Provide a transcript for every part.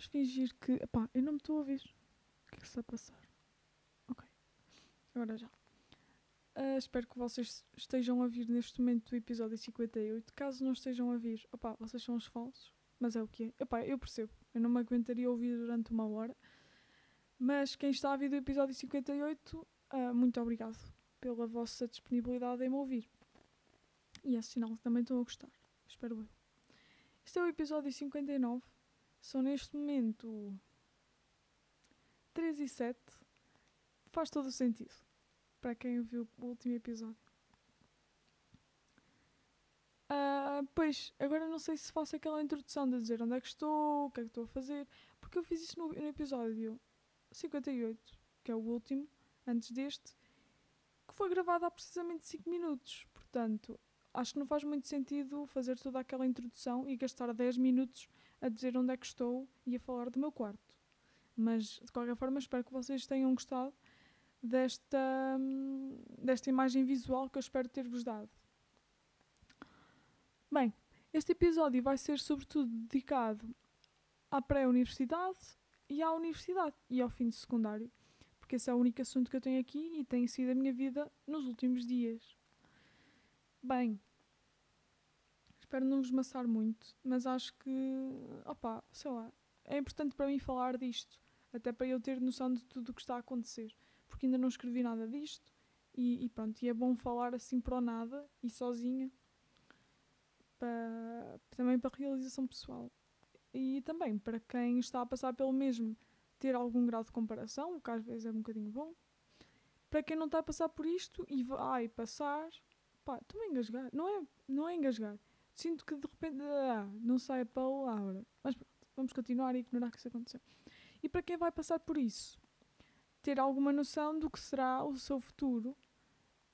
Vamos fingir que. Epá, eu não me estou a ouvir. O que é que está a passar? Ok. Agora já. Uh, espero que vocês estejam a vir neste momento do episódio 58. Caso não estejam a vir, opá, vocês são os falsos. Mas é o que é. Epá, eu percebo. Eu não me aguentaria ouvir durante uma hora. Mas quem está a vir do episódio 58, uh, ah, muito obrigado pela vossa disponibilidade em me ouvir. E é sinal que também estão a gostar. Espero eu. Este é o episódio 59. São neste momento 3 e 7. Faz todo o sentido. Para quem viu o último episódio. Uh, pois, agora não sei se faço aquela introdução de dizer onde é que estou, o que é que estou a fazer, porque eu fiz isso no, no episódio 58, que é o último, antes deste, que foi gravado há precisamente 5 minutos. Portanto, acho que não faz muito sentido fazer toda aquela introdução e gastar 10 minutos a dizer onde é que estou e a falar do meu quarto. Mas, de qualquer forma, espero que vocês tenham gostado desta, desta imagem visual que eu espero ter-vos dado. Bem, este episódio vai ser sobretudo dedicado à pré-universidade e à universidade e ao fim de secundário, porque esse é o único assunto que eu tenho aqui e tem sido a minha vida nos últimos dias. Bem, espero não vos maçar muito, mas acho que, opá, sei lá, é importante para mim falar disto, até para eu ter noção de tudo o que está a acontecer, porque ainda não escrevi nada disto e, e pronto, e é bom falar assim para o nada e sozinha, para, também para realização pessoal. E também para quem está a passar pelo mesmo, ter algum grau de comparação, o que às vezes é um bocadinho bom. Para quem não está a passar por isto e vai passar, Pá, estou a engasgar. Não é, não é engasgar. Sinto que de repente ah, não sai a palavra. Mas pronto, vamos continuar a ignorar que isso aconteceu. E para quem vai passar por isso, ter alguma noção do que será o seu futuro.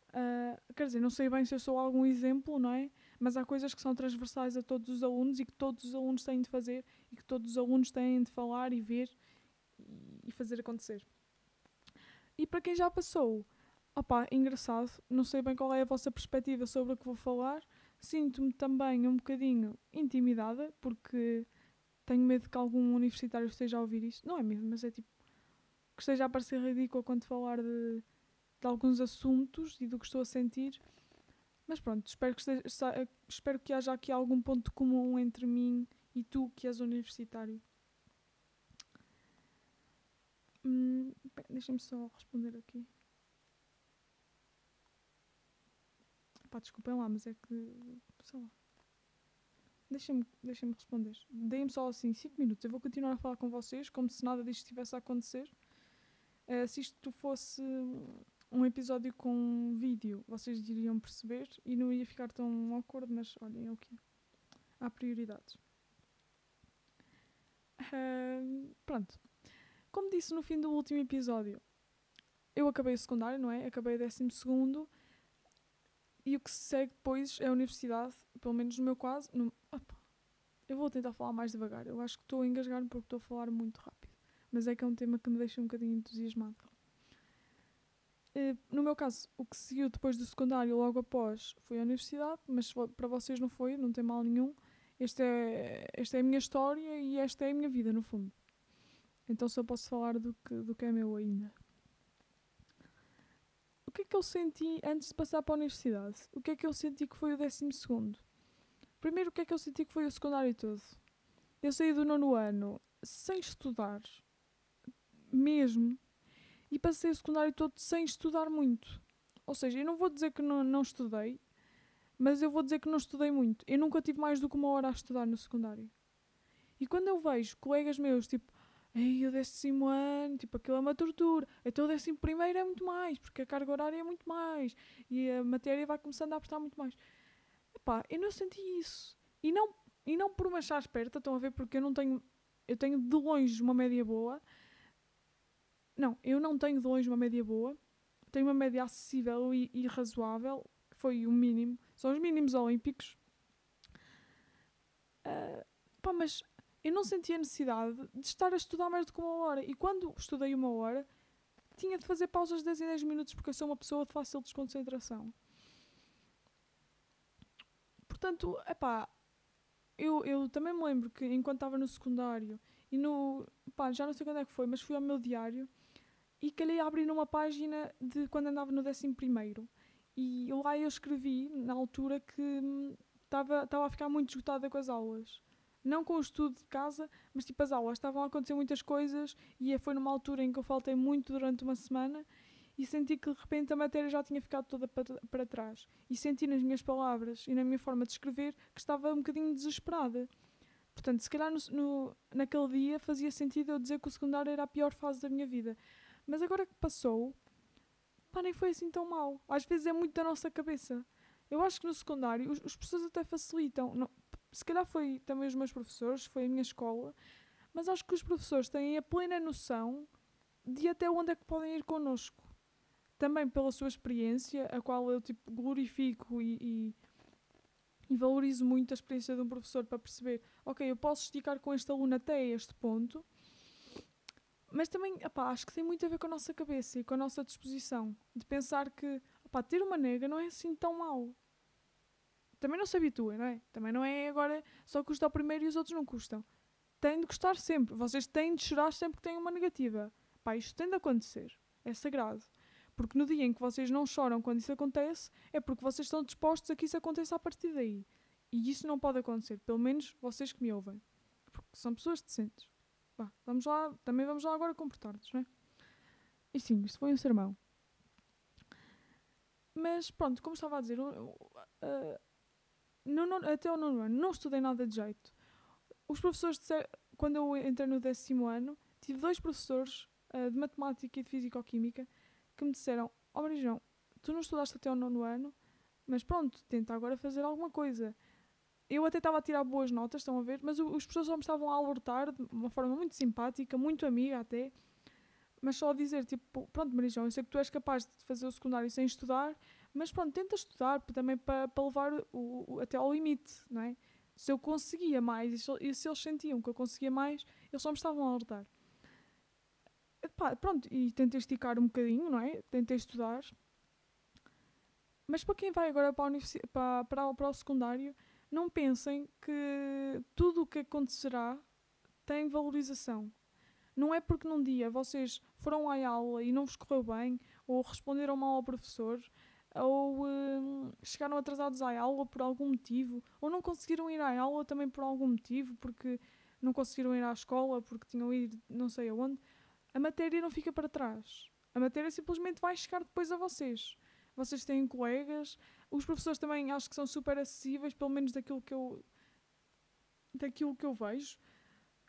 Uh, quer dizer, não sei bem se eu sou algum exemplo, não é? Mas há coisas que são transversais a todos os alunos e que todos os alunos têm de fazer e que todos os alunos têm de falar e ver e fazer acontecer. E para quem já passou, Opá, engraçado, não sei bem qual é a vossa perspectiva sobre o que vou falar. Sinto-me também um bocadinho intimidada, porque tenho medo que algum universitário esteja a ouvir isto. Não é medo, mas é tipo que esteja a parecer ridículo quando falar de, de alguns assuntos e do que estou a sentir. Mas pronto, espero que, esteja, espero que haja aqui algum ponto comum entre mim e tu, que és universitário. Hum, Deixa-me só responder aqui. Pá, desculpem lá, mas é que. sei lá. Deixem-me deixem responder. Deem-me só assim 5 minutos. Eu vou continuar a falar com vocês como se nada disto estivesse a acontecer. Uh, se isto fosse um episódio com vídeo, vocês iriam perceber e não ia ficar tão awkward, mas olhem, é o que é. Há prioridades. Uh, pronto. Como disse no fim do último episódio, eu acabei o secundário, não é? Acabei o décimo segundo e o que se segue depois é a universidade, pelo menos no meu caso. No, opa, eu vou tentar falar mais devagar. Eu acho que estou a engasgar-me porque estou a falar muito rápido. Mas é que é um tema que me deixa um bocadinho entusiasmado. No meu caso, o que seguiu depois do secundário, logo após, foi a universidade, mas para vocês não foi, não tem mal nenhum. Este é, esta é a minha história e esta é a minha vida, no fundo. Então só posso falar do que, do que é meu ainda que é que eu senti antes de passar para a universidade? O que é que eu senti que foi o décimo segundo? Primeiro, o que é que eu senti que foi o secundário todo? Eu saí do nono ano sem estudar, mesmo, e passei o secundário todo sem estudar muito. Ou seja, eu não vou dizer que não, não estudei, mas eu vou dizer que não estudei muito. Eu nunca tive mais do que uma hora a estudar no secundário. E quando eu vejo colegas meus, tipo, Ei, o décimo ano, tipo, aquilo é uma tortura. Então o décimo primeiro é muito mais, porque a carga horária é muito mais. E a matéria vai começando a apertar muito mais. Epá, eu não senti isso. E não, e não por uma achar esperta, estão a ver, porque eu não tenho... Eu tenho de longe uma média boa. Não, eu não tenho de longe uma média boa. Tenho uma média acessível e, e razoável, que foi o mínimo. São os mínimos olímpicos. Uh, pá, mas eu não sentia necessidade de estar a estudar mais do que uma hora. E quando estudei uma hora, tinha de fazer pausas de 10 em 10 minutos porque eu sou uma pessoa de fácil desconcentração. Portanto, epá, eu, eu também me lembro que enquanto estava no secundário e no. pá, já não sei quando é que foi, mas fui ao meu diário e calhei a abrir numa página de quando andava no 11 primeiro. E lá eu escrevi, na altura, que estava a ficar muito esgotada com as aulas. Não com o estudo de casa, mas tipo as aulas. Estavam a acontecer muitas coisas e foi numa altura em que eu faltei muito durante uma semana e senti que de repente a matéria já tinha ficado toda para, para trás. E senti nas minhas palavras e na minha forma de escrever que estava um bocadinho desesperada. Portanto, se calhar no, no, naquele dia fazia sentido eu dizer que o secundário era a pior fase da minha vida. Mas agora que passou, pá, nem foi assim tão mal. Às vezes é muito da nossa cabeça. Eu acho que no secundário os, os professores até facilitam. Não, se calhar foi também os meus professores, foi a minha escola, mas acho que os professores têm a plena noção de até onde é que podem ir connosco. Também pela sua experiência, a qual eu tipo, glorifico e, e, e valorizo muito a experiência de um professor para perceber, ok, eu posso esticar com este aluno até este ponto, mas também, acho que tem muito a ver com a nossa cabeça e com a nossa disposição de pensar que, opá, ter uma nega não é assim tão mau. Também não se habitua, não é? Também não é agora só custa o primeiro e os outros não custam. Tem de gostar sempre. Vocês têm de chorar sempre que têm uma negativa. Pá, isto tem de acontecer. É sagrado. Porque no dia em que vocês não choram quando isso acontece, é porque vocês estão dispostos a que isso aconteça a partir daí. E isso não pode acontecer. Pelo menos vocês que me ouvem. Porque são pessoas decentes. Vamos lá, também vamos lá agora comportar-nos, não é? E sim, isto foi um sermão. Mas pronto, como estava a dizer, uh, no, no, até o nono ano não estudei nada de jeito. Os professores, quando eu entrei no décimo ano, tive dois professores uh, de matemática e de físico-química que me disseram: Ó oh, Marijão, tu não estudaste até o nono ano, mas pronto, tenta agora fazer alguma coisa eu até estava a tirar boas notas, estão a ver, mas os professores só me estavam a alertar de uma forma muito simpática, muito amiga até, mas só a dizer, tipo, pronto, Marijão, eu sei que tu és capaz de fazer o secundário sem estudar, mas pronto, tenta estudar também para, para levar o, o, até ao limite, não é? Se eu conseguia mais e se, eles sentiam que eu conseguia mais, eles só me estavam a alertar. Pronto, e tentei esticar um bocadinho, não é? Tentei estudar. Mas para quem vai agora para, para, para, para o secundário, não pensem que tudo o que acontecerá tem valorização. Não é porque num dia vocês foram à aula e não vos correu bem, ou responderam mal ao professor, ou hum, chegaram atrasados à aula por algum motivo, ou não conseguiram ir à aula também por algum motivo, porque não conseguiram ir à escola, porque tinham ido não sei aonde, a matéria não fica para trás. A matéria simplesmente vai chegar depois a vocês vocês têm colegas. Os professores também acho que são super acessíveis, pelo menos daquilo que eu daquilo que eu vejo.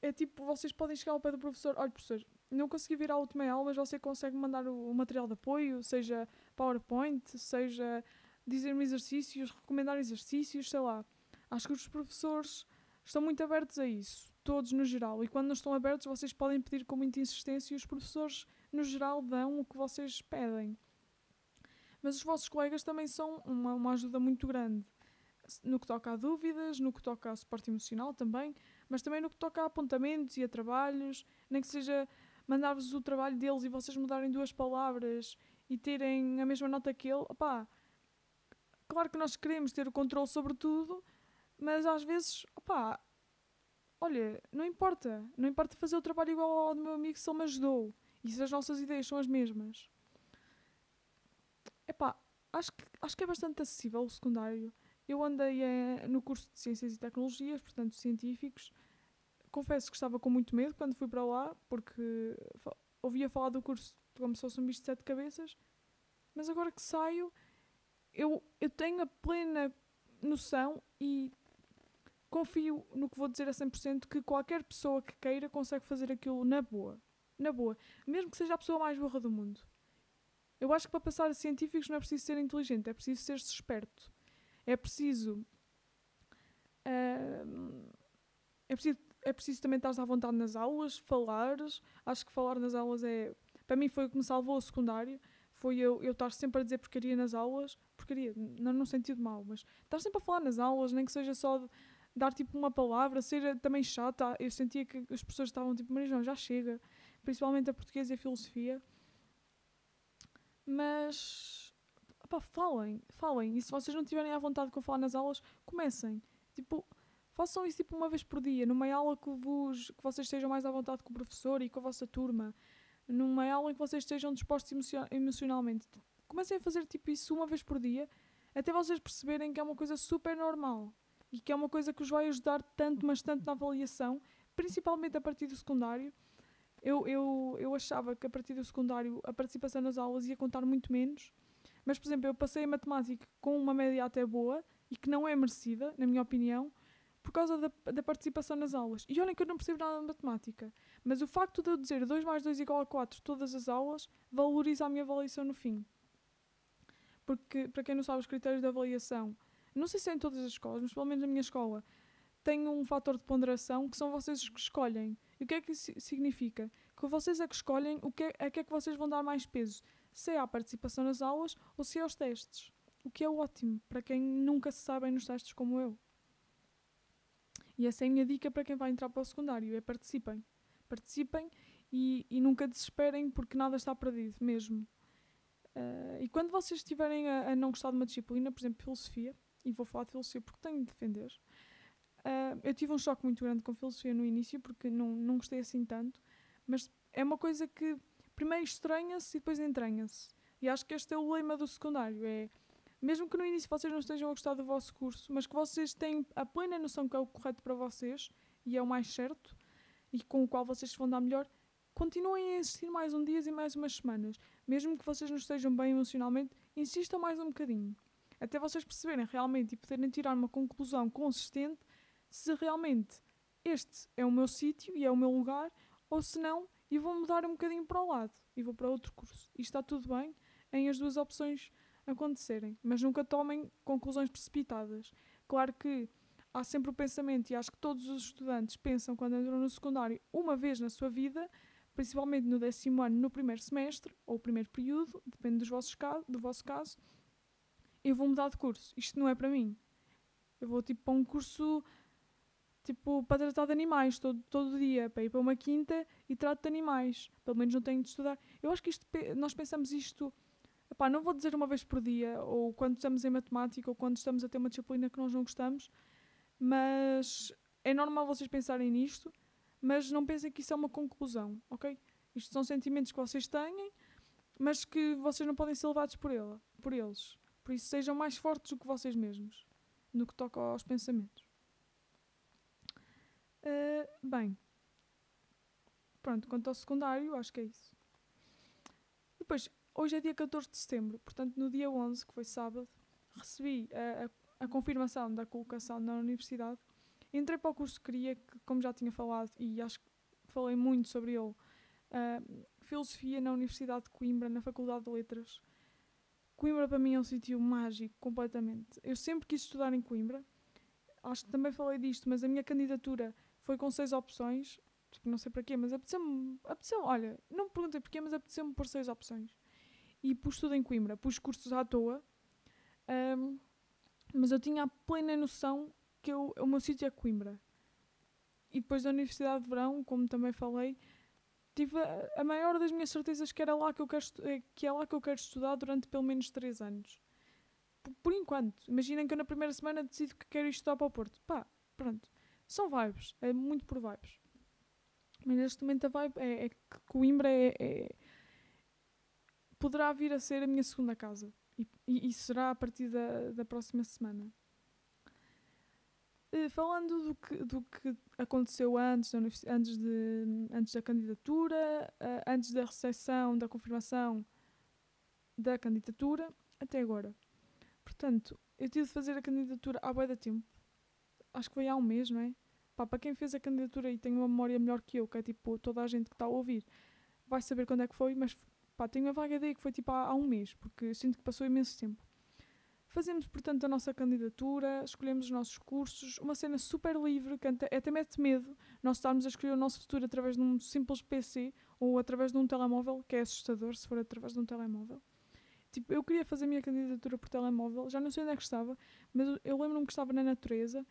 É tipo, vocês podem chegar ao pé do professor, olha professor, não consegui vir à última aula, mas você consegue mandar o, o material de apoio, seja PowerPoint, seja dizer-me exercícios, recomendar exercícios, sei lá. Acho que os professores estão muito abertos a isso, todos no geral. E quando não estão abertos, vocês podem pedir com muita insistência e os professores, no geral, dão o que vocês pedem mas os vossos colegas também são uma, uma ajuda muito grande no que toca a dúvidas, no que toca a suporte emocional também, mas também no que toca a apontamentos e a trabalhos, nem que seja mandar-vos o trabalho deles e vocês mudarem duas palavras e terem a mesma nota que ele, opá, claro que nós queremos ter o controle sobre tudo, mas às vezes, opá, olha, não importa, não importa fazer o trabalho igual ao do meu amigo se ele me ajudou e se as nossas ideias são as mesmas. Epá, acho que, acho que é bastante acessível o secundário. Eu andei eh, no curso de Ciências e Tecnologias, portanto, científicos. Confesso que estava com muito medo quando fui para lá, porque ouvia falar do curso como se fosse um bicho de sete cabeças. Mas agora que saio, eu, eu tenho a plena noção e confio no que vou dizer a 100% que qualquer pessoa que queira consegue fazer aquilo na boa. Na boa. Mesmo que seja a pessoa mais burra do mundo. Eu acho que para passar a científicos não é preciso ser inteligente, é preciso ser esperto. É preciso. Uh, é preciso, é preciso também estar à vontade nas aulas, falares. Acho que falar nas aulas é. Para mim foi o que me salvou o secundário. Foi eu, eu estar sempre a dizer porcaria nas aulas. Porcaria, não no sentido mau, mas estar sempre a falar nas aulas, nem que seja só de, dar tipo uma palavra, ser também chata. Eu sentia que as pessoas estavam tipo, Marijão, já chega. Principalmente a português e a filosofia. Mas falem, falem. E se vocês não tiverem à vontade com falar nas aulas, comecem. Tipo, façam isso tipo uma vez por dia, numa aula que, vos, que vocês estejam mais à vontade com o professor e com a vossa turma, numa aula em que vocês estejam dispostos emocionalmente. Comecem a fazer tipo isso uma vez por dia, até vocês perceberem que é uma coisa super normal e que é uma coisa que os vai ajudar tanto, mas tanto na avaliação, principalmente a partir do secundário. Eu, eu, eu achava que a partir do secundário a participação nas aulas ia contar muito menos, mas, por exemplo, eu passei a matemática com uma média até boa e que não é merecida, na minha opinião, por causa da, da, participação nas aulas. E olhem que eu não percebo nada de matemática, mas o facto de eu dizer 2 mais 2 igual a 4 todas as aulas valoriza a minha avaliação no fim. Porque, para quem não sabe, os critérios de avaliação, não sei se é em todas as escolas, mas pelo menos na minha escola, tem um fator de ponderação que são vocês que escolhem. E o que é que isso significa? Que vocês é que escolhem o que é, a que é que vocês vão dar mais peso. Se é à participação nas aulas ou se é aos testes. O que é ótimo para quem nunca se sabe nos testes como eu. E essa é a minha dica para quem vai entrar para o secundário: é participem. Participem e, e nunca desesperem porque nada está perdido, mesmo. Uh, e quando vocês estiverem a, a, não gostar de uma disciplina, por exemplo, filosofia, e vou falar de filosofia porque tenho de defender, uh, eu tive um choque muito grande com filosofia no início porque não, não gostei assim tanto, mas é uma coisa que primeiro estranha-se e depois entranha-se. E acho que este é o lema do secundário: é mesmo que no início vocês não estejam a gostar do vosso curso, mas que vocês têm a plena noção que é o correto para vocês e é o mais certo e com o qual vocês vão dar melhor, continuem a insistir mais um dia e mais umas semanas. Mesmo que vocês não estejam bem emocionalmente, insistam mais um bocadinho. Até vocês perceberem realmente e poderem tirar uma conclusão consistente se realmente este é o meu sítio e é o meu lugar, ou se não, e vou mudar um bocadinho para o lado e vou para outro curso. E está tudo bem em as duas opções acontecerem, mas nunca tomem conclusões precipitadas. Claro que há sempre o pensamento, e acho que todos os estudantes pensam quando entram no secundário uma vez na sua vida, principalmente no décimo ano, no primeiro semestre, ou primeiro período, depende dos vossos do vosso caso, eu vou mudar de curso. Isto não é para mim. Eu vou tipo para um curso tipo para tratar de animais todo, todo dia, para ir para uma quinta e trato de animais. Pelo menos não tenho de estudar. Eu acho que isto, nós pensamos isto Epá, não vou dizer uma vez por dia, ou quando estamos em matemática, ou quando estamos a ter uma disciplina que nós não gostamos, mas é normal vocês pensarem nisto, mas não pensem que isso é uma conclusão, ok? Isto são sentimentos que vocês têm, mas que vocês não podem ser levados por, ele, por eles. Por isso, sejam mais fortes do que vocês mesmos, no que toca aos pensamentos. Uh, bem, pronto, quanto ao secundário, acho que é isso. Depois, Hoje é dia 14 de setembro, portanto, no dia 11, que foi sábado, recebi a, a, a confirmação da colocação na universidade. Entrei para o curso que queria, que, como já tinha falado, e acho que falei muito sobre ele, uh, Filosofia na Universidade de Coimbra, na Faculdade de Letras. Coimbra para mim é um sítio mágico, completamente. Eu sempre quis estudar em Coimbra. Acho que também falei disto, mas a minha candidatura foi com seis opções. Tipo, não sei para quê, mas apeteceu-me. Apeteceu, olha, não me perguntei porquê, mas apeteceu-me por seis opções e pus tudo em Coimbra. Pus cursos à toa, um, mas eu tinha a plena noção que eu, o meu sítio é Coimbra. E depois da Universidade de Verão, como também falei, tive a, a maior das minhas certezas que era lá que eu quero eh, que é lá que eu quero estudar durante pelo menos 3 anos. Por, por enquanto, imaginem que eu na primeira semana decido que quero estudar para o Porto. Pá, pronto. São vibes, é muito por vibes. Mas neste momento a vibe é, é que Coimbra é, é poderá vir a ser a minha segunda casa. E, e, e será a partir da, da próxima semana. Uh, falando do que, do que aconteceu antes, antes, de, antes da candidatura, uh, antes da recepção, da confirmação da candidatura, até agora. Portanto, eu tive de fazer a candidatura há bué tempo. Acho que foi há um mês, não é? Pá, para quem fez a candidatura e tem uma memória melhor que eu, que é tipo toda a gente que está a ouvir, vai saber quando é que foi, mas Pá, tenho a vaga ideia que foi tipo há, há um mês, porque sinto que passou imenso tempo. Fazemos, portanto, a nossa candidatura, escolhemos os nossos cursos, uma cena super livre, que até, mete medo nós estarmos a escolher o nosso futuro através de um simples PC ou através de um telemóvel, que é assustador se for através de um telemóvel. Tipo, eu queria fazer a minha candidatura por telemóvel, já não sei onde é que estava, mas eu lembro-me que estava na natureza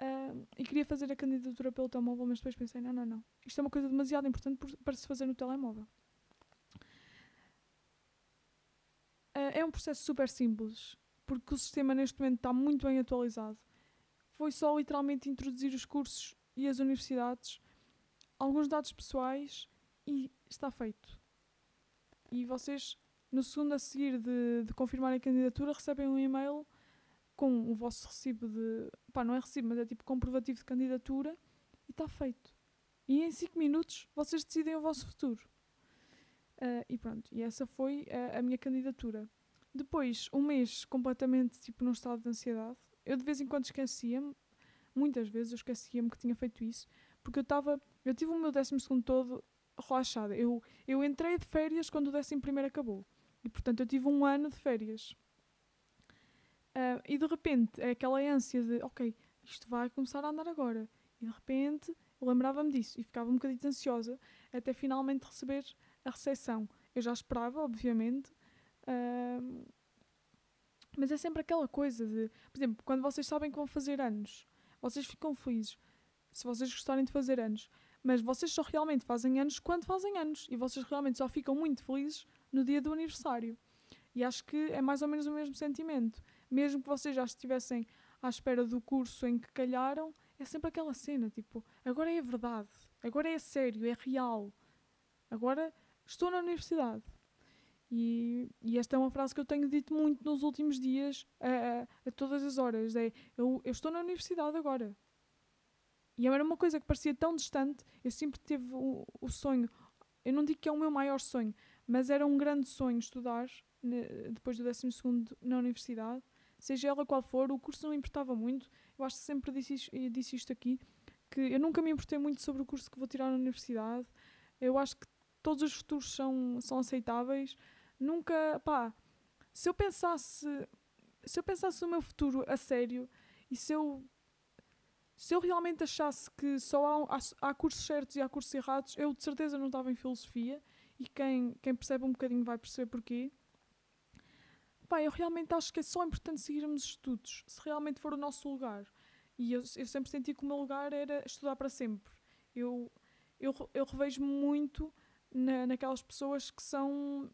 uh, e queria fazer a candidatura pelo telemóvel, mas depois pensei, não, não, não, isto é uma coisa demasiado importante por, para se fazer no telemóvel. É um processo super simples, porque o sistema neste momento está muito bem atualizado. foi só literalmente introduzir os cursos e as universidades, alguns dados pessoais e está feito. E vocês, no segundo a seguir de, de confirmar a candidatura, recebem um e-mail com o vosso recibo de. pá, não é recibo, mas é tipo comprovativo de candidatura e está feito. E em 5 minutos vocês decidem o vosso futuro. Uh, e pronto, e essa foi a, a minha candidatura. Depois, um mês completamente tipo num estado de ansiedade. Eu de vez em quando esquecia-me, muitas vezes eu esquecia-me que tinha feito isso, porque eu estava. Eu tive o meu décimo segundo todo relaxada. Eu, eu entrei de férias quando o décimo primeiro acabou. E portanto eu tive um ano de férias. Uh, e de repente é aquela ânsia de, ok, isto vai começar a andar agora. E de repente eu lembrava-me disso e ficava um bocadinho ansiosa até finalmente receber a recepção. Eu já esperava, obviamente, uh, mas é sempre aquela coisa de, por exemplo, quando vocês sabem que vão fazer anos, vocês ficam felizes se vocês gostarem de fazer anos, mas vocês só realmente fazem anos quando fazem anos e vocês realmente só ficam muito felizes no dia do aniversário. E acho que é mais ou menos o mesmo sentimento. Mesmo que vocês já estivessem à espera do curso em que calharam, é sempre aquela cena, tipo, agora é verdade, agora é sério, é real. Agora estou na universidade. E, e, esta é uma frase que eu tenho dito muito nos últimos dias, a, a, a todas as horas. É, eu, eu, estou na universidade agora. E era uma coisa que parecia tão distante. Eu sempre tive o, o, sonho. Eu não digo que é o meu maior sonho, mas era um grande sonho estudar ne, depois do 12 na universidade. Seja ela qual for, o curso não importava muito. Eu acho que sempre disse disse isto aqui, que eu nunca me importei muito sobre o curso que vou tirar na universidade. Eu acho que todos os futuros são, são aceitáveis. Nunca, pá, se eu pensasse, se eu pensasse no meu futuro a sério e se eu se eu realmente achasse que só há, há, há, cursos certos e há cursos errados, eu de certeza não estava em filosofia e quem, quem percebe um bocadinho vai perceber porquê. Pá, eu realmente acho que é só importante seguirmos estudos, se realmente for o nosso lugar. E eu, eu sempre senti que o meu lugar era estudar para sempre. Eu, eu, eu revejo muito na, naquelas pessoas que são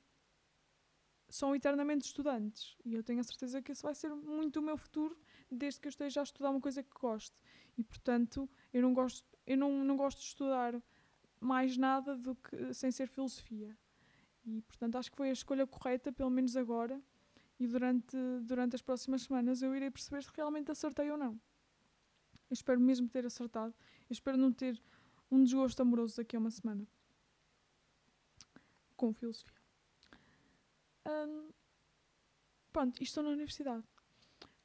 são eternamente estudantes. E eu tenho a certeza que isso vai ser muito o meu futuro desde que eu esteja a estudar uma coisa que gosto e portanto eu não gosto eu não, não gosto de estudar mais nada do que sem ser filosofia. E portanto acho que foi a escolha correta pelo menos agora. E durante durante as próximas semanas eu irei perceber se realmente acertei ou não. Eu espero mesmo ter acertado. Eu espero não ter um desgosto amoroso daqui a uma semana com filosofia. Um, pronto, estou na universidade.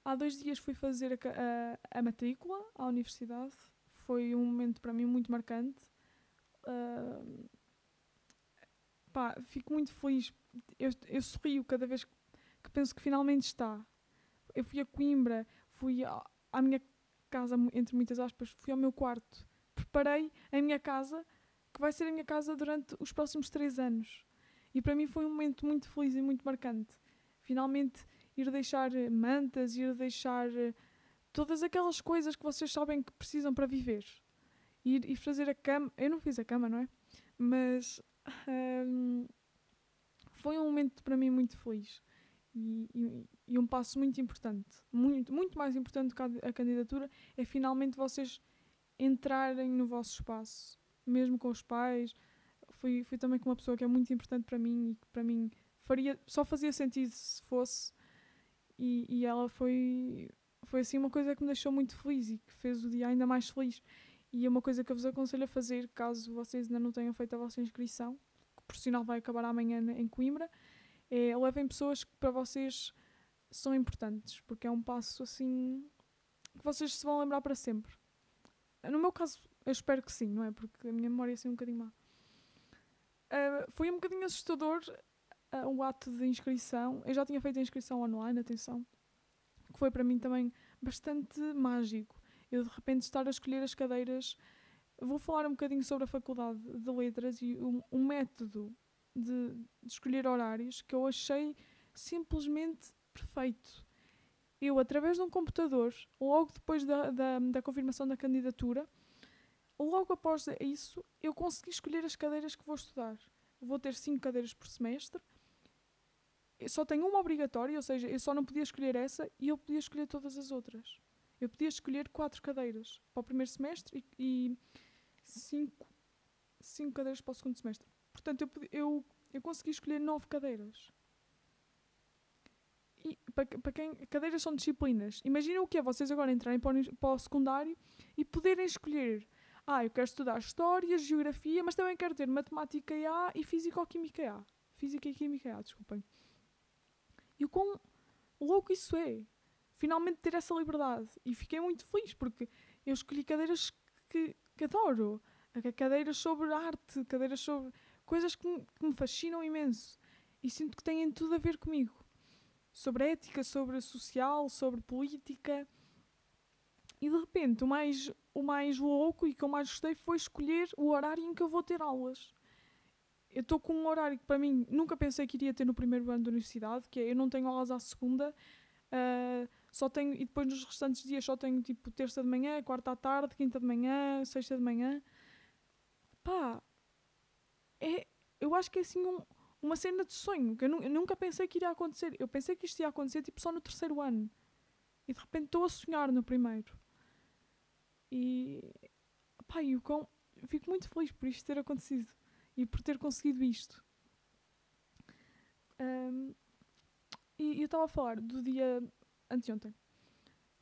Há dois dias fui fazer a, a, a, matrícula à universidade. Foi um momento para mim muito marcante. Pá, fico muito feliz. Eu, eu sorrio cada vez que penso que finalmente está. Eu fui a Coimbra, fui à minha casa, entre muitas aspas, fui ao meu quarto. Preparei a minha casa que vai ser a minha casa durante os próximos três anos. E para mim foi um momento muito feliz e muito marcante. Finalmente ir deixar eh, mantas, ir deixar eh, todas aquelas coisas que vocês sabem que precisam para viver. Ir, ir fazer a cama. Eu não fiz a cama, não é? Mas um, foi um momento para mim muito feliz. E, e, e, um passo muito importante, muito, muito mais importante do que a candidatura, é finalmente vocês entrarem no vosso espaço mesmo com os pais. Fui, fui também com uma pessoa que é muito importante para mim e que para mim faria, só fazia sentido se fosse. E, e ela foi, foi assim uma coisa que me deixou muito feliz e que fez o dia ainda mais feliz. E é uma coisa que eu vos aconselho a fazer caso vocês ainda não tenham feito a vossa inscrição, que por sinal vai acabar amanhã em Coimbra, é levem pessoas que para vocês são importantes, porque é um passo assim que vocês se vão lembrar para sempre. No meu caso, eu espero que sim, não é? Porque a minha memória é assim um bocadinho má. Uh, foi um bocadinho assustador uh, o ato de inscrição. Eu já tinha feito a inscrição online, atenção, que foi para mim também bastante mágico. Eu de repente estar a escolher as cadeiras. Vou falar um bocadinho sobre a Faculdade de Letras e um, um método de, de escolher horários que eu achei simplesmente perfeito. Eu, através de um computador, logo depois da, da, da confirmação da candidatura, logo após isso, eu consegui escolher as cadeiras que vou estudar. Vou ter cinco cadeiras por semestre. Eu só tenho uma obrigatória, ou seja, eu só não podia escolher essa e eu podia escolher todas as outras. eu podia escolher quatro cadeiras para o primeiro semestre e, e cinco, cinco cadeiras para o segundo semestre. Portanto, eu, eu, eu consegui escolher nove cadeiras. E para, para quem. Cadeiras são disciplinas. Imaginem o que é vocês agora entrarem para o, para o secundário e poderem escolher. Ah, eu quero estudar História, Geografia, mas também quero ter Matemática A e Físico-Química A. Física e Química A, desculpem. E o quão louco isso é. Finalmente ter essa liberdade. E fiquei muito feliz porque eu escolhi cadeiras que, que adoro. Cadeiras sobre arte, cadeiras sobre coisas que me, que me fascinam imenso. E sinto que têm tudo a ver comigo sobre ética, sobre social, sobre política. E de repente, o mais, o mais louco e que eu mais gostei foi escolher o horário em que eu vou ter aulas. Eu estou com um horário que para mim nunca pensei que iria ter no primeiro ano da universidade, que é eu não tenho aulas à segunda, uh, só tenho, e depois nos restantes dias só tenho tipo terça de manhã, quarta à tarde, quinta de manhã, sexta de manhã. Pá, é, eu acho que é assim um, uma cena de sonho que eu, eu, nunca pensei que iria acontecer. Eu pensei que isto ia acontecer tipo só no terceiro ano. E de repente estou a sonhar no primeiro. E pá, fico muito feliz por isto ter acontecido e por ter conseguido isto. Um, e eu estava a falar do dia anteontem.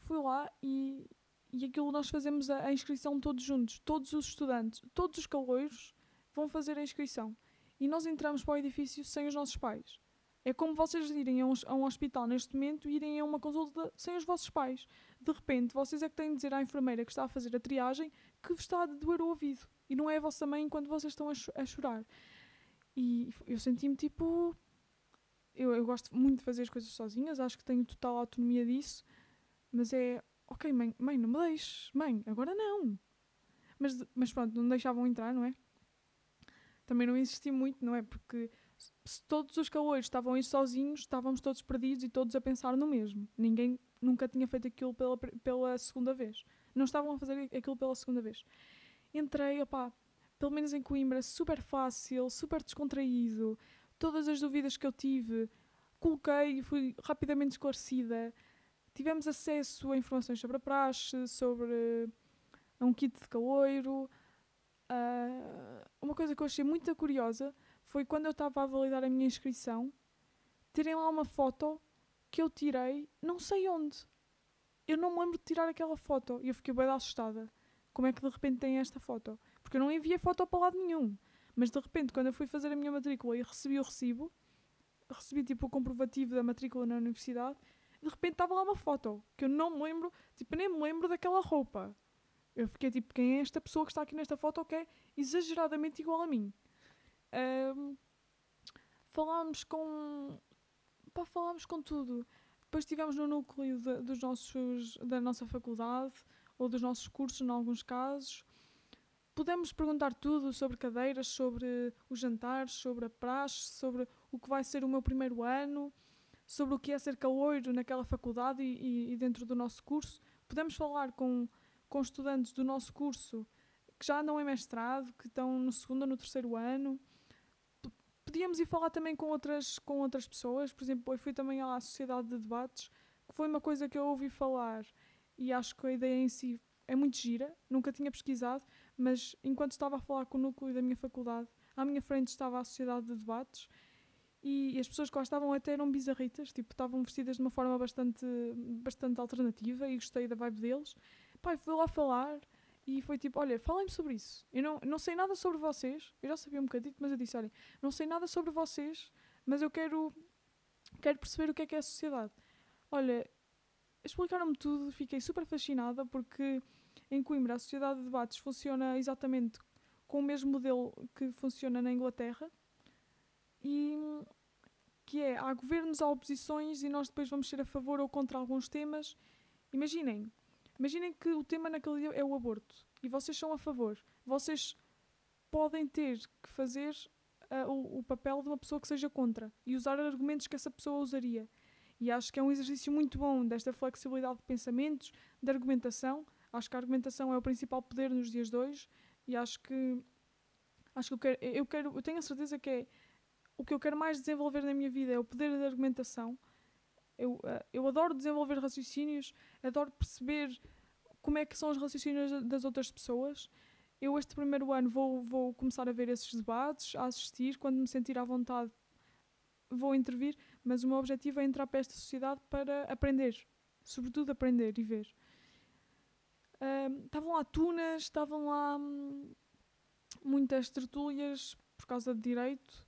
Fui lá e, e aquilo nós fazemos a, a inscrição todos juntos. Todos os estudantes, todos os caloiros vão fazer a inscrição e nós entramos para o edifício sem os nossos pais. É como vocês irem a um, a um, hospital neste momento e irem a uma consulta sem os vossos pais. De repente, vocês é que têm de dizer à enfermeira que está a fazer a triagem que vos está a doer o ouvido. E não é a vossa mãe enquanto vocês estão a, a chorar. E eu senti-me tipo. Eu, eu gosto muito de fazer as coisas sozinhas, acho que tenho total autonomia disso. Mas é. Ok, mãe, mãe, não me deixes. Mãe, agora não. Mas, mas pronto, não deixavam entrar, não é? também não insisti muito, não é? Porque se todos os caloiros estavam aí sozinhos, estávamos todos perdidos e todos a pensar no mesmo. Ninguém nunca tinha feito aquilo pela, pela segunda vez. Não estavam a fazer aquilo pela segunda vez. Entrei, opá, pelo menos em Coimbra, super fácil, super descontraído. Todas as dúvidas que eu tive, coloquei e fui rapidamente esclarecida. Tivemos acesso a informações sobre a praxe, sobre a um kit de caloiro, Uh, uma coisa que eu achei muito curiosa foi quando eu estava a validar a minha inscrição, terem lá uma foto que eu tirei, não sei onde. Eu não me lembro de tirar aquela foto e eu fiquei bem assustada. Como é que de repente tem esta foto? Porque eu não enviei foto para lado nenhum. Mas de repente, quando eu fui fazer a minha matrícula e recebi o recibo, recebi tipo o comprovativo da matrícula na universidade, de repente estava lá uma foto que eu não me lembro, tipo, nem me lembro daquela roupa. Eu fiquei tipo, quem é esta pessoa que está aqui nesta foto que é exageradamente igual a mim? Um, falámos com. Pá, falámos com tudo. Depois estivemos no núcleo de, dos nossos, da nossa faculdade ou dos nossos cursos, em alguns casos. Pudemos perguntar tudo sobre cadeiras, sobre os jantares, sobre a praxe, sobre o que vai ser o meu primeiro ano, sobre o que é ser caloiro naquela faculdade e, e, dentro do nosso curso. Pudemos falar com com estudantes do nosso curso que já andam em mestrado, que estão no segundo ou no terceiro ano. Podíamos ir falar também com outras, com outras pessoas, por exemplo, eu fui também à Sociedade de Debates, que foi uma coisa que eu ouvi falar. E acho que a ideia em si é muito gira, nunca tinha pesquisado, mas enquanto estava a falar com o núcleo da minha faculdade, à minha frente estava a Sociedade de Debates. E, as pessoas que lá estavam até eram bizarritas, tipo, estavam vestidas de uma forma bastante, bastante alternativa e gostei da vibe deles. Pai, fui lá falar e foi tipo: olha, falem-me sobre isso. Eu não, não sei nada sobre vocês. Eu já sabia um bocadito, mas eu disse: olha, não sei nada sobre vocês, mas eu quero, quero perceber o que é que é a sociedade. Olha, explicaram-me tudo, fiquei super fascinada porque em Coimbra a sociedade de debates funciona exatamente com o mesmo modelo que funciona na Inglaterra e que é há governos, há oposições e nós depois vamos ser a favor ou contra alguns temas. Imaginem, Imaginem que o tema naquele dia é o aborto e vocês são a favor. Vocês podem ter que fazer uh, o, o, papel de uma pessoa que seja contra e usar argumentos que essa pessoa usaria. E acho que é um exercício muito bom desta flexibilidade de pensamentos, de argumentação. Acho que a argumentação é o principal poder nos dias de hoje e acho que acho que eu quero, eu quero, eu tenho a certeza que é o que eu quero mais desenvolver na minha vida é o poder da argumentação Eu, uh, eu adoro desenvolver raciocínios, adoro perceber como é que são os raciocínios das outras pessoas. Eu este primeiro ano vou, vou começar a ver esses debates, a assistir, quando me sentir à vontade vou intervir, mas o meu objetivo é entrar para esta sociedade para aprender, sobretudo aprender e ver. Estavam uh, lá tunas, estavam lá hum, muitas tertúlias por causa de direito,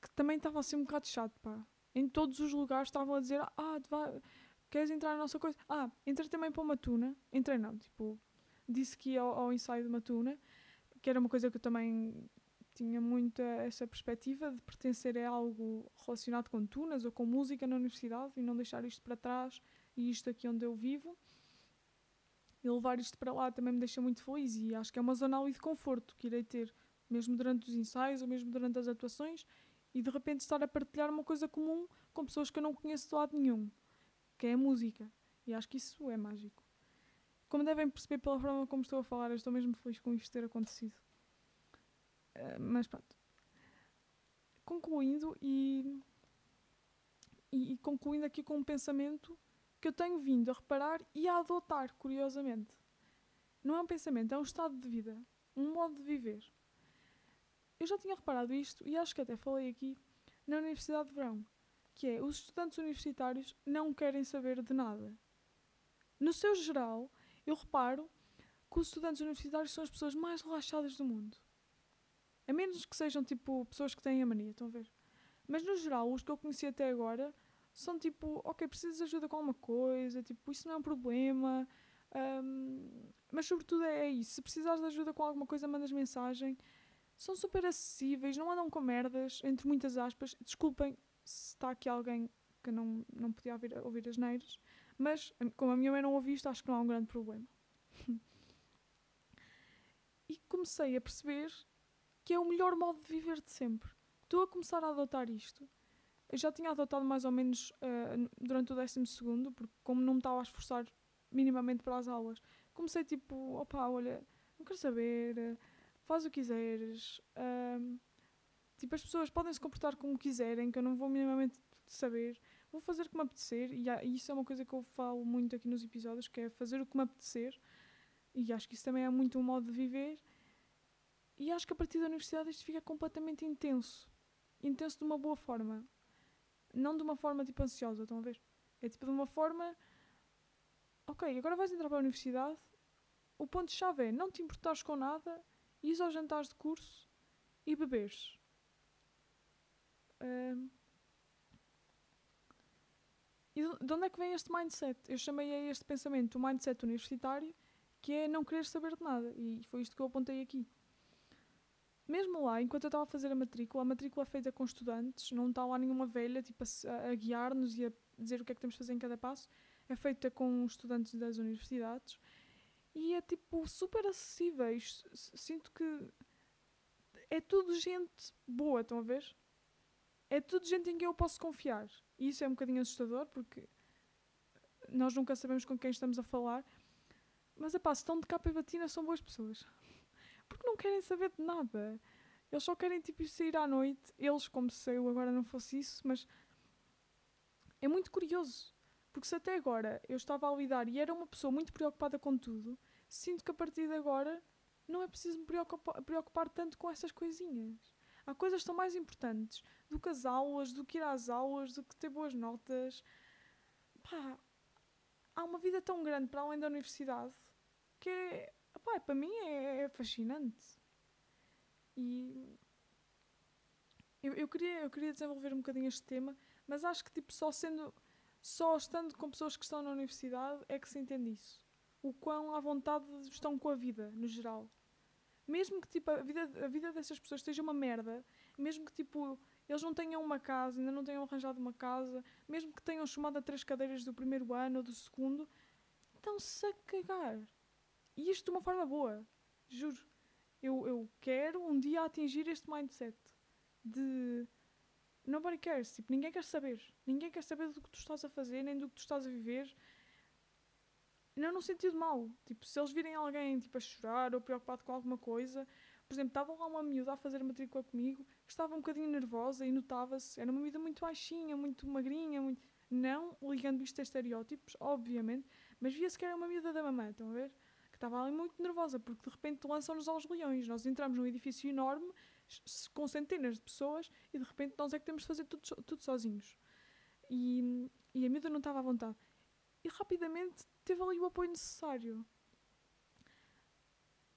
que também estava assim um bocado chato, pá. Em todos os lugares estavam a dizer, ah, vai, queres entrar na nossa coisa? Ah, entrei também para uma tuna. Entrei não, tipo, disse que ia ao, ao ensaio de uma tuna, que era uma coisa que eu também tinha muito essa perspectiva de pertencer a algo relacionado com tunas ou com música na universidade e não deixar isto para trás e isto aqui onde eu vivo. E levar isto para lá também me deixa muito feliz e acho que é uma zona ali de conforto que irei ter, mesmo durante os ensaios ou mesmo durante as atuações, e de repente estar a partilhar uma coisa comum com pessoas que eu não conheço de lado nenhum, que é a música. E acho que isso é mágico. Como devem perceber pela forma como estou a falar, eu estou mesmo feliz com isto ter acontecido. Uh, mas pronto. Concluindo e, e, e concluindo aqui com um pensamento que eu tenho vindo a reparar e a adotar, curiosamente. Não é um pensamento, é um estado de vida, um modo de viver. Eu já tinha reparado isto e acho que até falei aqui na Universidade de Verão, que é os estudantes universitários não querem saber de nada. No seu geral, eu reparo que os estudantes universitários são as pessoas mais relaxadas do mundo. A menos que sejam tipo pessoas que têm a mania, estão a ver? Mas no geral, os que eu conheci até agora são tipo, ok, precisas de ajuda com alguma coisa, tipo, isso não é um problema. Um, mas sobretudo é, é isso. Se precisares de ajuda com alguma coisa, mandas mensagem são super acessíveis, não andam com merdas, entre muitas aspas. Desculpem se está aqui alguém que não, não podia ouvir, ouvir as neiras, mas como a minha mãe não ouviu isto, acho que não há um grande problema. e comecei a perceber que é o melhor modo de viver de sempre. Estou a começar a adotar isto. Eu já tinha adotado mais ou menos uh, durante o décimo segundo, porque como não me estava a esforçar minimamente para as aulas, comecei tipo, opa, olha, não quero saber, faz o que quiseres. Um, tipo, as pessoas podem se comportar como quiserem, que eu não vou minimamente saber. Vou fazer o que me apetecer, e, e isso é uma coisa que eu falo muito aqui nos episódios, que é fazer o que me apetecer. E acho que isso também é muito um modo de viver. E acho que a partir da universidade isto fica completamente intenso. Intenso de uma boa forma. Não de uma forma tipo ansiosa, estão a ver? É tipo de uma forma. Ok, agora vais entrar para a universidade. O ponto-chave é não te importares com nada ires aos jantares de curso e beberes. Um, e de onde é que vem este mindset? Eu chamei a este pensamento o mindset universitário, que é não querer saber de nada. E foi isto que eu apontei aqui. Mesmo lá, enquanto eu estava a fazer a matrícula, a matrícula é feita com estudantes, não está lá nenhuma velha tipo, a, a guiar-nos e a dizer o que é que temos de fazer em cada passo. É feita com estudantes das universidades e é tipo super acessíveis. Sinto que é tudo gente boa, estão a ver? É tudo gente em quem eu posso confiar. E isso é um bocadinho assustador porque nós nunca sabemos com quem estamos a falar. Mas é pá, se estão de capa e batina são boas pessoas. Porque não querem saber de nada. Eles só querem tipo sair à noite. Eles, como se eu agora não fosse isso, mas é muito curioso. Porque se até agora eu estava a lidar e era uma pessoa muito preocupada com tudo, sinto que a partir de agora não é preciso me preocupar, preocupar tanto com essas coisinhas. Há coisas que são mais importantes do que as aulas, do que ir às aulas, do que ter boas notas. Pá, há uma vida tão grande para além da universidade que é, pá, para mim é, é fascinante. E eu, eu, queria, eu queria desenvolver um bocadinho este tema, mas acho que tipo, só sendo só estando com pessoas que estão na universidade é que se entende isso. O quão à vontade estão com a vida, no geral. Mesmo que tipo, a, vida, a vida dessas pessoas esteja uma merda, mesmo que tipo, eles não tenham uma casa, ainda não tenham arranjado uma casa, mesmo que tenham chamado a três cadeiras do primeiro ano ou do segundo, estão-se a cagar. E isto de uma forma boa. Juro. Eu, eu quero um dia atingir este mindset de nobody cares. Tipo, ninguém quer saber. Ninguém quer saber do que tu estás a fazer, nem do que tu estás a viver. Não no sentido mau. Tipo, se eles virem alguém tipo, a chorar ou preocupado com alguma coisa. Por exemplo, estava lá uma miúda a fazer matrícula comigo que estava um bocadinho nervosa e notava-se. Era uma miúda muito baixinha, muito magrinha. Muito... Não ligando isto a estereótipos, obviamente, mas via-se que era uma miúda da mamãe, estão a ver? Que estava ali muito nervosa, porque de repente lançam-nos aos leões. Nós entramos num edifício enorme, com centenas de pessoas, e de repente nós é que temos de fazer tudo, tudo sozinhos. E, e a miúda não estava à vontade. E rapidamente teve ali o apoio necessário.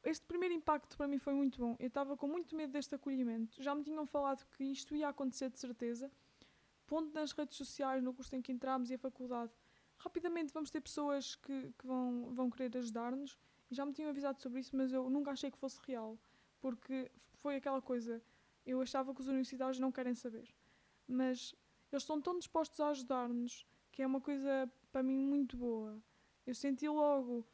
Este primeiro impacto para mim foi muito bom. Eu estava com muito medo deste acolhimento. Já me tinham falado que isto ia acontecer de certeza. Ponto nas redes sociais, no curso em que entramos e a faculdade. Rapidamente vamos ter pessoas que, que vão, vão querer ajudar-nos. Já me tinham avisado sobre isso, mas eu nunca achei que fosse real. Porque foi aquela coisa. Eu achava que os universitários não querem saber. Mas eles estão tão dispostos a ajudar-nos que é uma coisa para mim muito boa. Eu senti logo,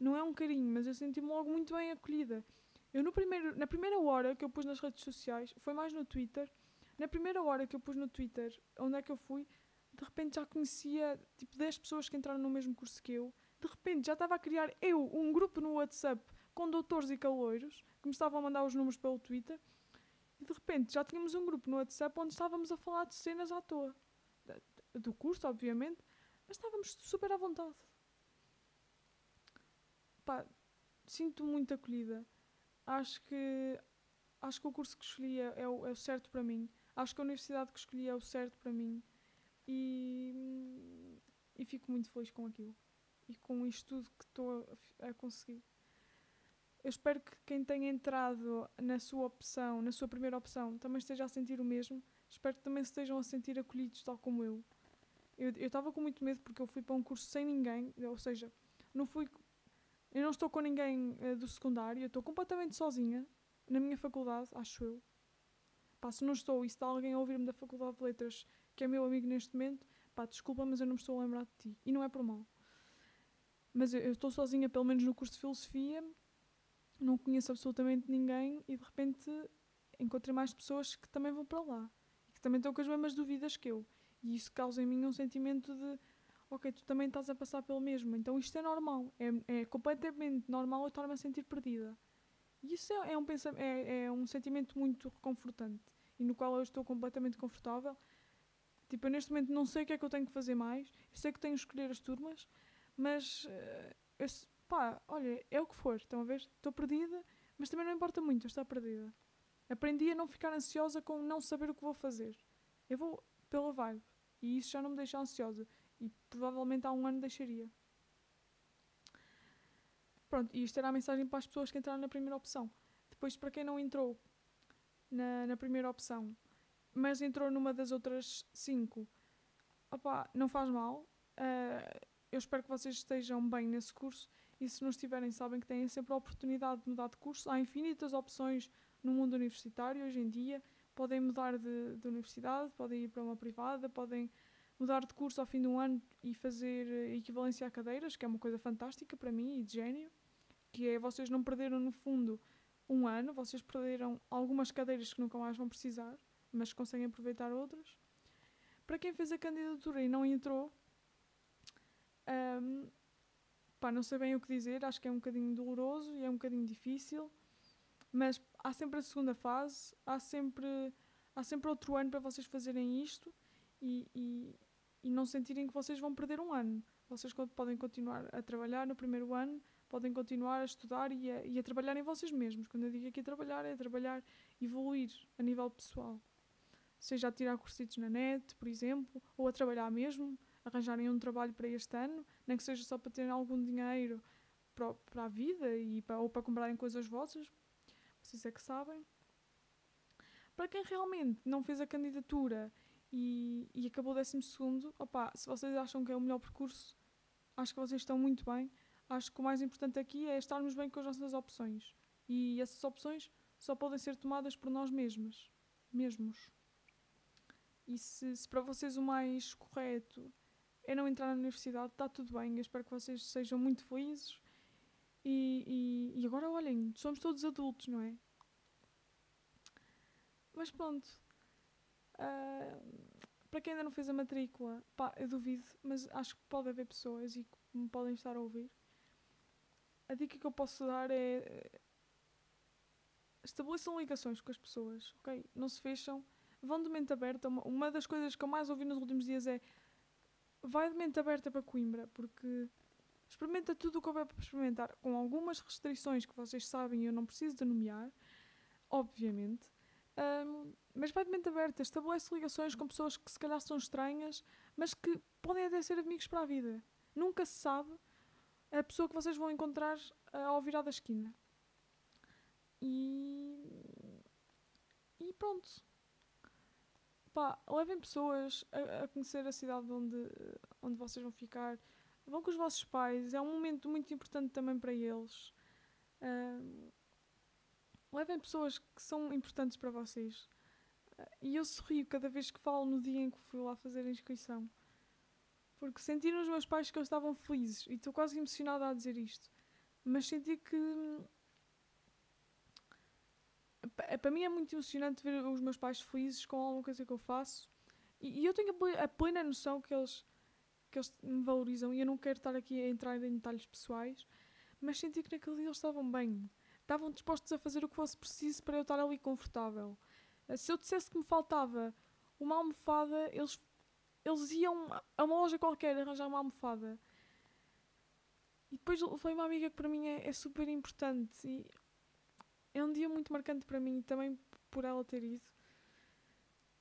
não é um carinho, mas eu senti-me logo muito bem acolhida. Eu no primeiro, na primeira hora que eu pus nas redes sociais, foi mais no Twitter, na primeira hora que eu pus no Twitter, onde é que eu fui, de repente já conhecia tipo 10 pessoas que entraram no mesmo curso que eu. De repente já estava a criar eu um grupo no WhatsApp com doutores e caloiros que me estavam a mandar os números pelo Twitter. E de repente já tínhamos um grupo no WhatsApp onde estávamos a falar de cenas à toa. Do curso, obviamente, mas estávamos super à vontade. Pá, sinto muito acolhida. Acho que acho que o curso que escolhi é, é, o, é o certo para mim. Acho que a universidade que escolhi é o certo para mim. E, e fico muito feliz com aquilo. E com isto tudo que estou a, a conseguir eu espero que quem tenha entrado na sua opção, na sua primeira opção, também esteja a sentir o mesmo. Espero que também estejam a sentir acolhidos, tal como eu. Eu estava com muito medo porque eu fui para um curso sem ninguém, ou seja, não fui. Eu não estou com ninguém uh, do secundário, eu estou completamente sozinha na minha faculdade, acho eu. Pá, se não estou e se está alguém a ouvir-me da Faculdade de Letras que é meu amigo neste momento, pá, desculpa, mas eu não me estou a lembrar de ti. E não é por mal. Mas eu, eu estou sozinha, pelo menos no curso de Filosofia, não conheço absolutamente ninguém e de repente encontrei mais pessoas que também vão para lá e que também estão com as mesmas dúvidas que eu. E isso causa em mim um sentimento de ok, tu também estás a passar pelo mesmo, então isto é normal, é, é completamente normal eu estar-me a sentir perdida. E isso é, é um é, é um sentimento muito reconfortante e no qual eu estou completamente confortável. Tipo, eu neste momento não sei o que é que eu tenho que fazer mais, eu sei que tenho que escolher as turmas, mas uh, eu, pá, olha, é o que for, estão a ver? Estou perdida, mas também não importa muito eu estar perdida. Aprendi a não ficar ansiosa com não saber o que vou fazer. Eu vou pela vibe. E isso já não me deixa ansiosa. E provavelmente há um ano deixaria. Pronto, e isto era a mensagem para as pessoas que entraram na primeira opção. Depois, para quem não entrou na, na primeira opção, mas entrou numa das outras cinco, opá, não faz mal. Uh, eu espero que vocês estejam bem nesse curso e se não estiverem, sabem que têm sempre a oportunidade de mudar de curso. Há infinitas opções no mundo universitário hoje em dia. Podem mudar de, de universidade, podem ir para uma privada, podem mudar de curso ao fim de um ano e fazer equivalência a cadeiras, que é uma coisa fantástica para mim e de gênio, que é vocês não perderam no fundo um ano, vocês perderam algumas cadeiras que nunca mais vão precisar, mas conseguem aproveitar outras. Para quem fez a candidatura e não entrou, um, Pá, não sei bem o que dizer, acho que é um bocadinho doloroso e é um bocadinho difícil, mas há sempre a segunda fase, há sempre, há sempre outro ano para vocês fazerem isto e, e, e não sentirem que vocês vão perder um ano. Vocês podem continuar a trabalhar no primeiro ano, podem continuar a estudar e a, e a trabalhar em vocês mesmos. Quando eu digo aqui trabalhar, é trabalhar, evoluir a nível pessoal. Seja a tirar cursitos na net, por exemplo, ou a trabalhar mesmo, arranjarem um trabalho para este ano, nem que seja só para terem algum dinheiro para, para a vida e para, ou para comprarem coisas vossas, vocês é que sabem. Para quem realmente não fez a candidatura e, e acabou décimo segundo, opa, se vocês acham que é o melhor percurso, acho que vocês estão muito bem. Acho que o mais importante aqui é estarmos bem com as nossas opções. E essas opções só podem ser tomadas por nós mesmos. mesmos. E se, se para vocês o mais correto é não entrar na universidade, está tudo bem. Eu espero que vocês sejam muito felizes. E, e, e agora olhem, somos todos adultos, não é? Mas pronto. Uh, para quem ainda não fez a matrícula, pá, eu duvido, mas acho que pode haver pessoas e que me podem estar a ouvir. A dica que eu posso dar é estabeleçam ligações com as pessoas, ok? Não se fecham, vão de mente aberta. Uma, uma das coisas que eu mais ouvi nos últimos dias é vai de mente aberta para Coimbra, porque experimenta tudo o que houver para experimentar, com algumas restrições que vocês sabem e eu não preciso de nomear, obviamente. Um, mas vai de mente aberta, estabelece ligações com pessoas que se calhar são estranhas, mas que podem até ser amigos para a vida. Nunca se sabe a pessoa que vocês vão encontrar uh, ao virar da esquina. E. E pronto. Pá, levem pessoas a, a, conhecer a cidade onde, onde vocês vão ficar. Vão com os vossos pais, é um momento muito importante também para eles. Uh, levem pessoas que são importantes para vocês. E eu sorrio cada vez que falo no dia em que fui lá fazer a inscrição. Porque senti nos meus pais que eles estavam felizes. E estou quase emocionada a dizer isto. Mas senti que. Para mim é muito emocionante ver os meus pais felizes com alguma coisa que eu faço. E, e eu tenho a plena noção que eles, que eles me valorizam. E eu não quero estar aqui a entrar em detalhes pessoais. Mas senti que naquele dia eles estavam bem estavam dispostos a fazer o que fosse preciso para eu estar ali confortável. Eh, se eu dissesse que me faltava uma almofada, eles, eles iam a uma loja qualquer arranjar uma almofada. E depois foi uma amiga que para mim é, é super importante e é um dia muito marcante para mim também por ela ter ido.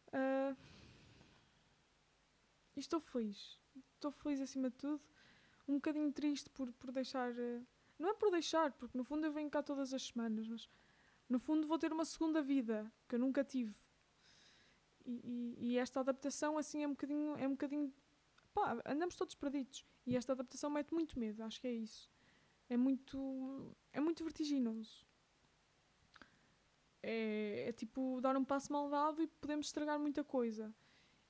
Uh, estou feliz. Estou feliz acima de tudo. Um bocadinho triste por, por deixar. Uh, não é por deixar, porque no fundo eu venho cá todas as semanas, mas no fundo vou ter uma segunda vida que eu nunca tive. E, e, e esta adaptação assim é um bocadinho. É um bocadinho pá, andamos todos perdidos. E esta adaptação mete muito medo, acho que é isso. É muito. É muito vertiginoso. É, é tipo dar um passo mal dado e podemos estragar muita coisa.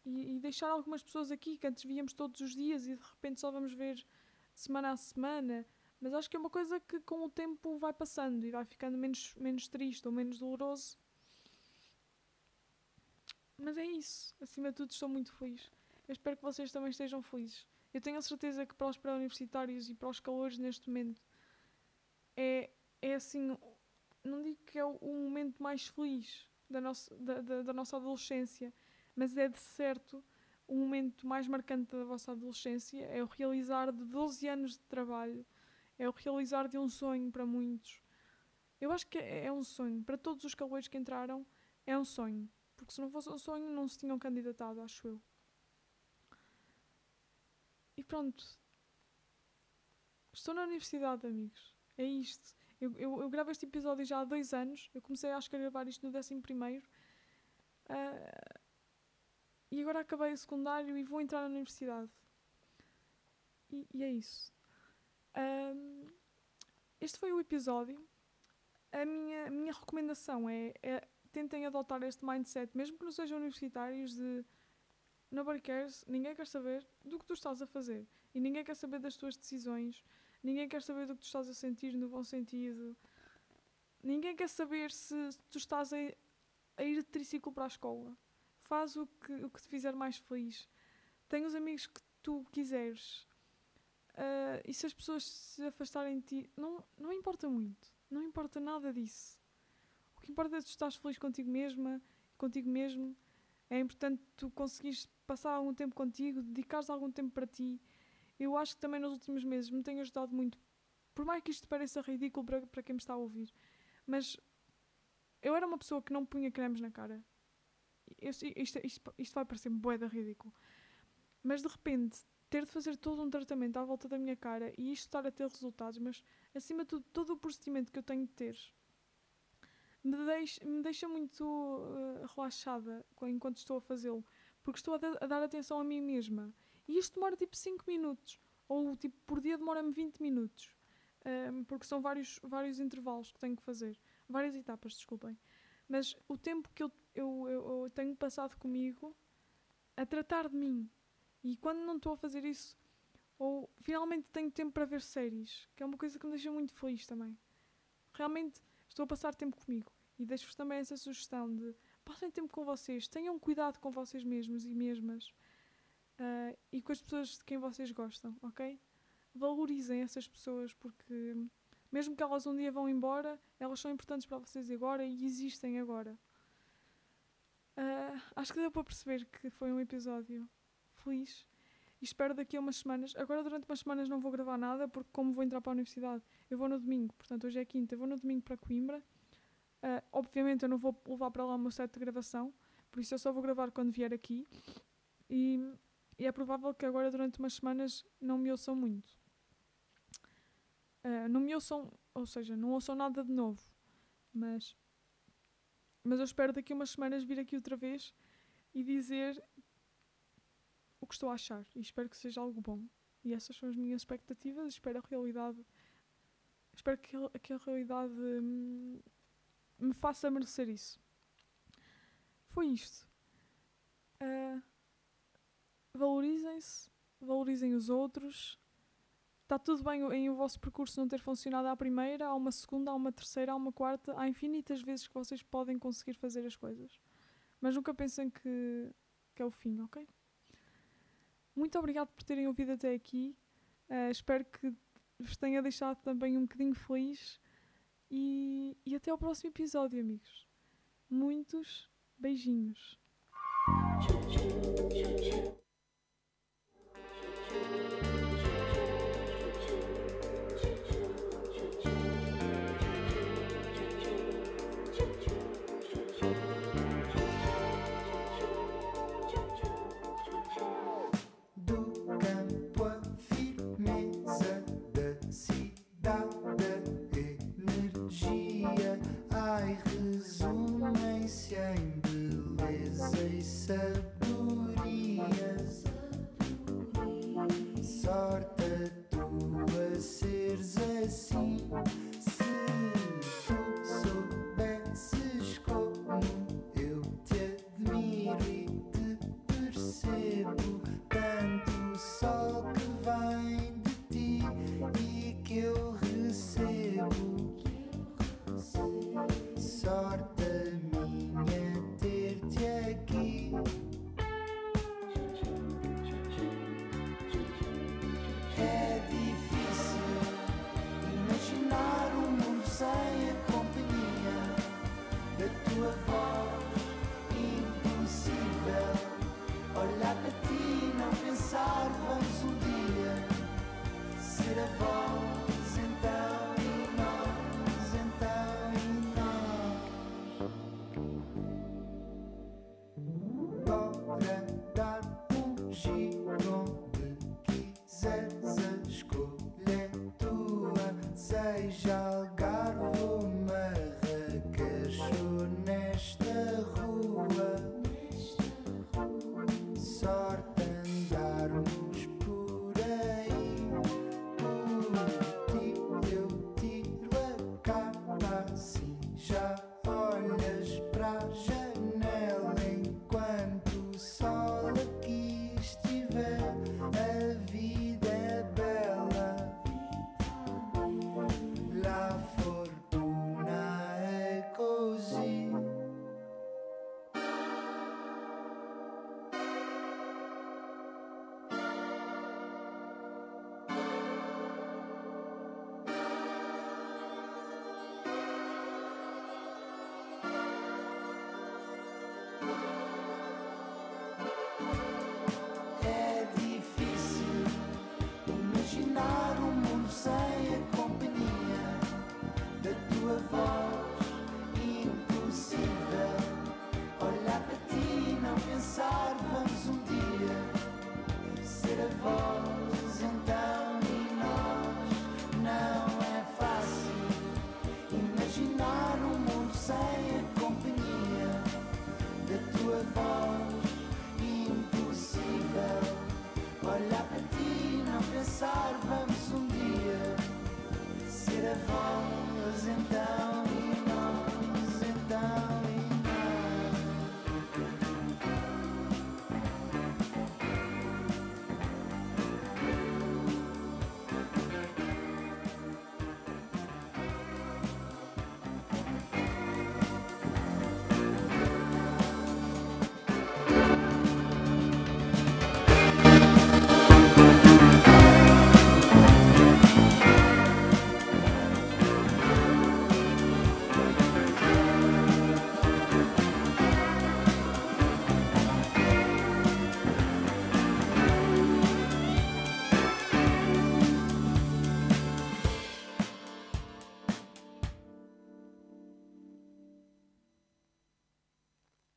E, e, deixar algumas pessoas aqui que antes víamos todos os dias e de repente só vamos ver semana a semana mas acho que é uma coisa que com o tempo vai passando e vai ficando menos, menos triste ou menos doloroso. Mas é isso. Acima de tudo, estou muito feliz. Eu espero que vocês também estejam felizes. Eu tenho a certeza que para os pré-universitários e para os calores neste momento é, é assim. Não digo que é o, o momento mais feliz da nossa, da, da, da nossa adolescência, mas é de certo o momento mais marcante da vossa adolescência. É o realizar de 12 anos de trabalho é o realizar de um sonho para muitos. Eu acho que é, é um sonho. Para todos os caloiros que entraram, é um sonho. Porque se não fosse um sonho, não se tinham candidatado, acho eu. E pronto. Estou na universidade, amigos. É isto. Eu, eu, eu gravo este episódio já há dois anos. Eu comecei a gravar isto no décimo primeiro. Uh, e agora acabei o secundário e vou entrar na universidade. E, e é isso. Um, este foi o episódio. A minha, a minha recomendação é, é tentem adotar este mindset, mesmo que não sejam universitários, de nobody cares, ninguém quer saber do que tu estás a fazer e ninguém quer saber das tuas decisões, ninguém quer saber do que tu estás a sentir no bom sentido, ninguém quer saber se tu estás a, a ir de triciclo para a escola. Faz o que, o que te fizer mais feliz. Tem os amigos que tu quiseres. Uh, e se as pessoas se afastarem de ti, não, não importa muito. Não importa nada disso. O que importa é que tu estás feliz contigo mesma, contigo mesmo. É importante tu conseguires passar algum tempo contigo, dedicares algum tempo para ti. Eu acho que também nos últimos meses me tem ajudado muito. Por mais que isto pareça ridículo para, para quem me está a ouvir, mas eu era uma pessoa que não punha cremes na cara. Isto, isto, isto, isto vai parecer boeda ridículo. Mas de repente ter de fazer todo um tratamento à volta da minha cara e isto estar a ter resultados, mas acima de tudo, todo o procedimento que eu tenho de ter me deixa, me deixa muito uh, relaxada enquanto estou a fazê-lo, porque estou a, a, dar atenção a mim mesma. E isto demora tipo 5 minutos, ou tipo por dia demora-me 20 minutos, um, porque são vários, vários intervalos que tenho que fazer, várias etapas, desculpem. Mas o tempo que eu, eu, eu, eu tenho passado comigo a tratar de mim, e quando não estou a fazer isso, ou finalmente tenho tempo para ver séries, que é uma coisa que me deixa muito feliz também. Realmente estou a passar tempo comigo. E deixo-vos também essa sugestão de passem tempo com vocês, tenham cuidado com vocês mesmos e mesmas uh, e com as pessoas de quem vocês gostam, ok? Valorizem essas pessoas porque, mesmo que elas um dia vão embora, elas são importantes para vocês agora e existem agora. Uh, acho que deu para perceber que foi um episódio feliz. e espero daqui a umas semanas. Agora, durante umas semanas, não vou gravar nada, porque, como vou entrar para a universidade, eu vou no domingo, portanto, hoje é quinta, eu vou no domingo para Coimbra. Uh, obviamente, eu não vou levar para lá o meu set de gravação, por isso eu só vou gravar quando vier aqui. E, e é provável que agora, durante umas semanas, não me ouçam muito. Uh, não me ouçam, ou seja, não ouçam nada de novo, mas, mas eu espero daqui a umas semanas vir aqui outra vez e dizer o que estou a achar e espero que seja algo bom. E essas são as minhas expectativas. Espero a realidade. Espero que, que a realidade hum, me faça merecer isso. Foi isto. Uh, valorizem-se, valorizem os outros. Está tudo bem em o vosso percurso não ter funcionado à primeira, há uma segunda, há uma terceira, há uma quarta. Há infinitas vezes que vocês podem conseguir fazer as coisas. Mas nunca pensem que, que é o fim, ok? Muito obrigado por terem ouvido até aqui. Uh, espero que vos tenha deixado também um bocadinho feliz. E, e até ao próximo episódio, amigos. Muitos beijinhos.